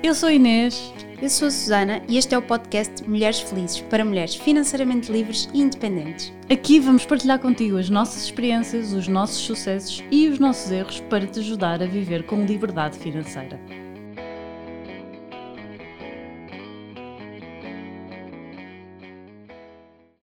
Eu sou Inês. Eu sou a Susana e este é o podcast Mulheres Felizes para mulheres financeiramente livres e independentes. Aqui vamos partilhar contigo as nossas experiências, os nossos sucessos e os nossos erros para te ajudar a viver com liberdade financeira.